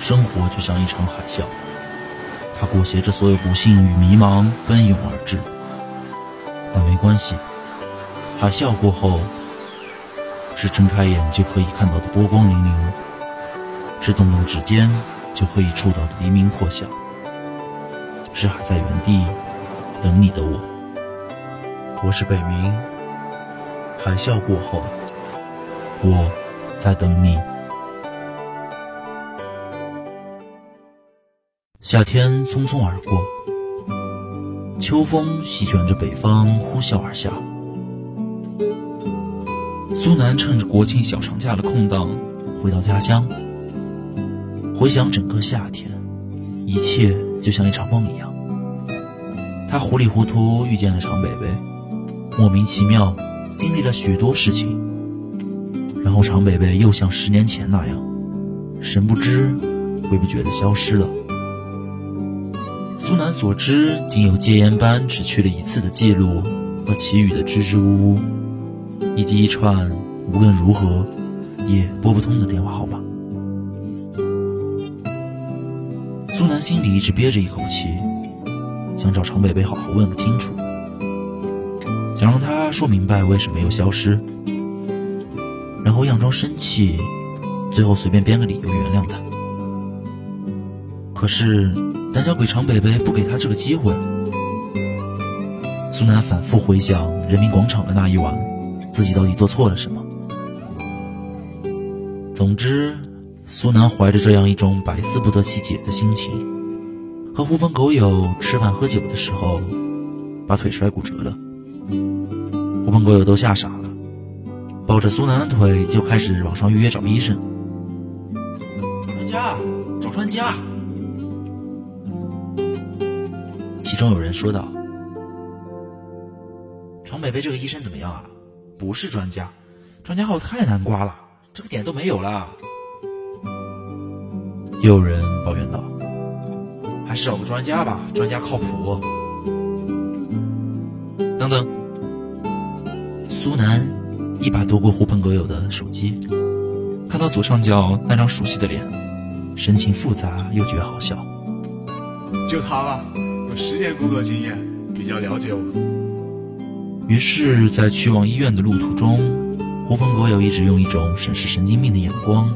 生活就像一场海啸，它裹挟着所有不幸与迷茫奔涌而至。但没关系，海啸过后，是睁开眼就可以看到的波光粼粼，是动动指尖就可以触到的黎明破晓，是还在原地等你的我。我是北冥，海啸过后，我在等你。夏天匆匆而过，秋风席卷着北方呼啸而下。苏南趁着国庆小长假的空档回到家乡，回想整个夏天，一切就像一场梦一样。他糊里糊涂遇见了常北北，莫名其妙经历了许多事情，然后常北北又像十年前那样，神不知鬼不觉地消失了。苏南所知，仅有戒烟班只去了一次的记录，和其余的支支吾吾，以及一串无论如何也拨不通的电话号码。苏南心里一直憋着一口气，想找常北北好好问个清楚，想让他说明白为什么又消失，然后佯装生气，最后随便编个理由原谅他。可是。胆小鬼常北北不给他这个机会。苏南反复回想人民广场的那一晚，自己到底做错了什么？总之，苏南怀着这样一种百思不得其解的心情，和狐朋狗友吃饭喝酒的时候，把腿摔骨折了。狐朋狗友都吓傻了，抱着苏南的腿就开始网上预约找医生。专家，找专家。中有人说道：“程北北这个医生怎么样啊？不是专家，专家号太难刮了，这个点都没有了。”又有人抱怨道：“还是找个专家吧，专家靠谱。”等等，苏南一把夺过狐朋狗友的手机，看到左上角那张熟悉的脸，神情复杂又觉好笑。就他了。有十年工作经验，比较了解我。于是，在去往医院的路途中，狐朋狗友一直用一种审视神经病的眼光，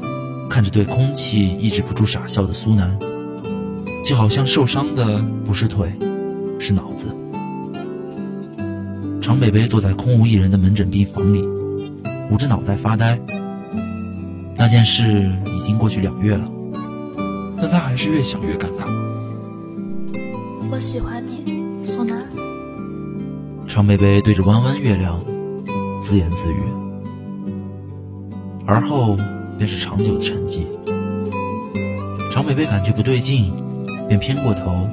看着对空气抑制不住傻笑的苏南，就好像受伤的不是腿，是脑子。常北北坐在空无一人的门诊病房里，捂着脑袋发呆。那件事已经过去两月了，但他还是越想越尴尬。我喜欢你，苏南。常贝贝对着弯弯月亮自言自语，而后便是长久的沉寂。常贝贝感觉不对劲，便偏过头，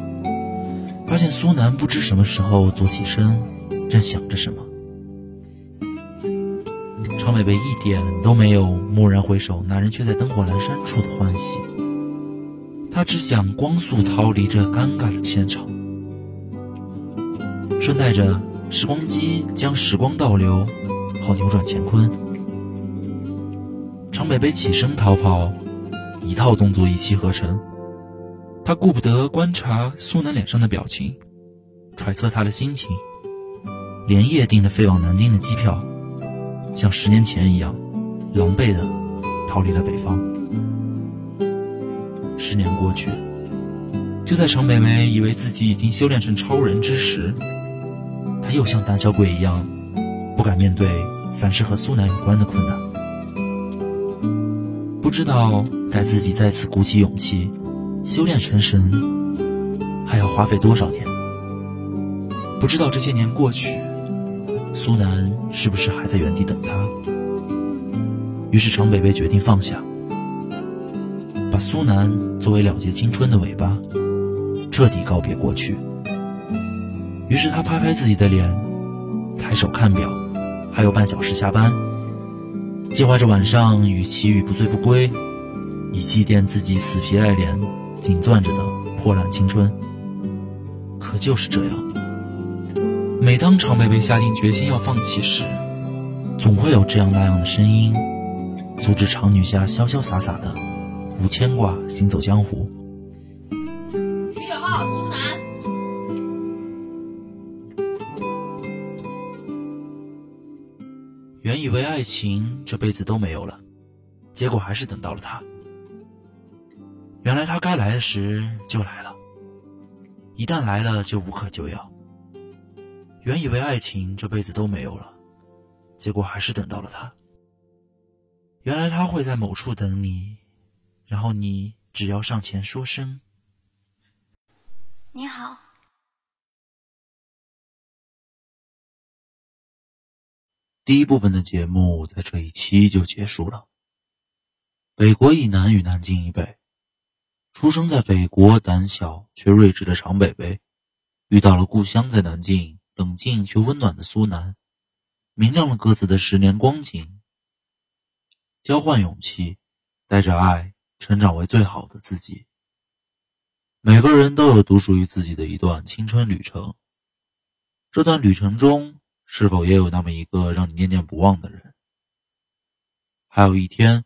发现苏南不知什么时候坐起身，正想着什么。常贝贝一点都没有蓦然回首，那人却在灯火阑珊处的欢喜。他只想光速逃离这尴尬的现场，顺带着时光机将时光倒流，好扭转乾坤。常北北起身逃跑，一套动作一气呵成。他顾不得观察苏南脸上的表情，揣测他的心情，连夜订了飞往南京的机票，像十年前一样，狼狈的逃离了北方。十年过去，就在程美美以为自己已经修炼成超人之时，她又像胆小鬼一样，不敢面对凡是和苏南有关的困难。不知道待自己再次鼓起勇气修炼成神，还要花费多少年？不知道这些年过去，苏南是不是还在原地等他？于是程北北决定放下。把苏南作为了结青春的尾巴，彻底告别过去。于是他拍拍自己的脸，抬手看表，还有半小时下班，计划着晚上与齐宇不醉不归，以祭奠自己死皮赖脸紧攥着的破烂青春。可就是这样，每当常贝贝下定决心要放弃时，总会有这样那样的声音，阻止常女侠潇潇洒洒的。股牵挂行走江湖。十九号苏南，原以为爱情这辈子都没有了，结果还是等到了他。原来他该来的时就来了，一旦来了就无可救药。原以为爱情这辈子都没有了，结果还是等到了他。原来他会在某处等你，然后你只要上前说声“你好”。第一部分的节目在这一期就结束了。北国以南与南京以北。出生在北国、胆小却睿智的常北北，遇到了故乡在南京、冷静却温暖的苏南，明亮了各自的十年光景。交换勇气，带着爱成长为最好的自己。每个人都有独属于自己的一段青春旅程，这段旅程中，是否也有那么一个让你念念不忘的人？还有一天，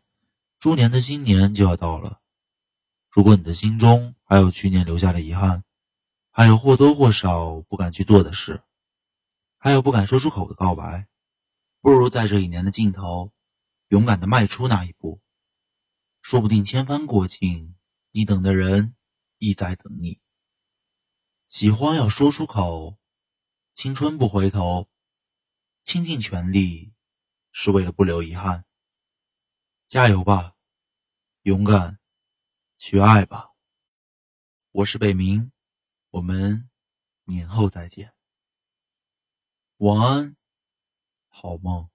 猪年的新年就要到了。如果你的心中还有去年留下的遗憾，还有或多或少不敢去做的事，还有不敢说出口的告白，不如在这一年的尽头，勇敢的迈出那一步。说不定千帆过尽，你等的人亦在等你。喜欢要说出口，青春不回头，倾尽全力，是为了不留遗憾。加油吧，勇敢！去爱吧，我是北冥，我们年后再见，晚安，好梦。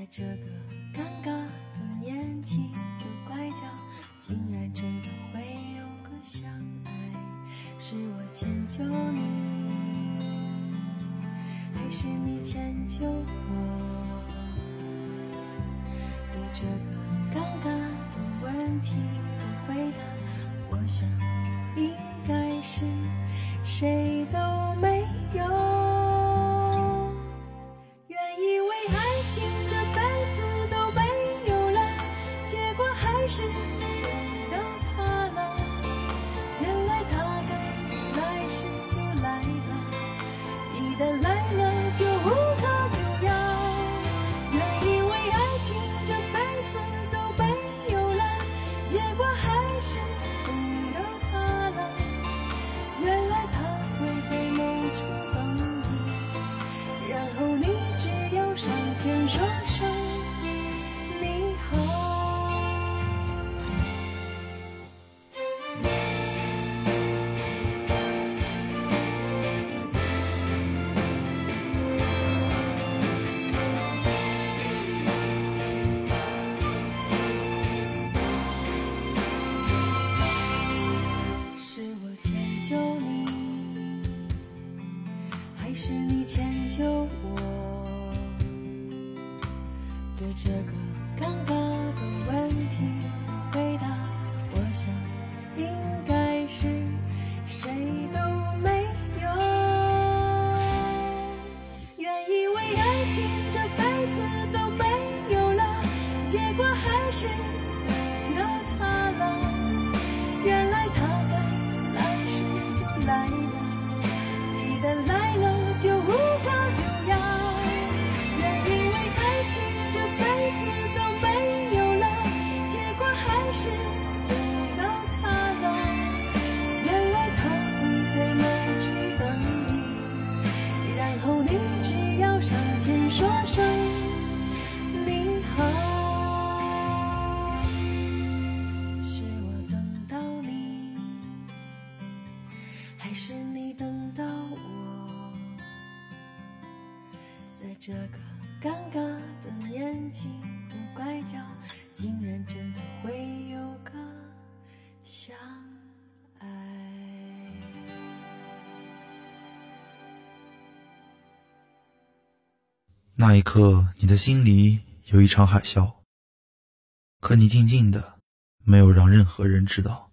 在这个尴尬的年纪的拐角，竟然真的会有个相爱。是我迁就你，还是你迁就我？对这个这个尴尬的年纪的拐角竟然真的会有个相爱那一刻你的心里有一场海啸可你静静的没有让任何人知道。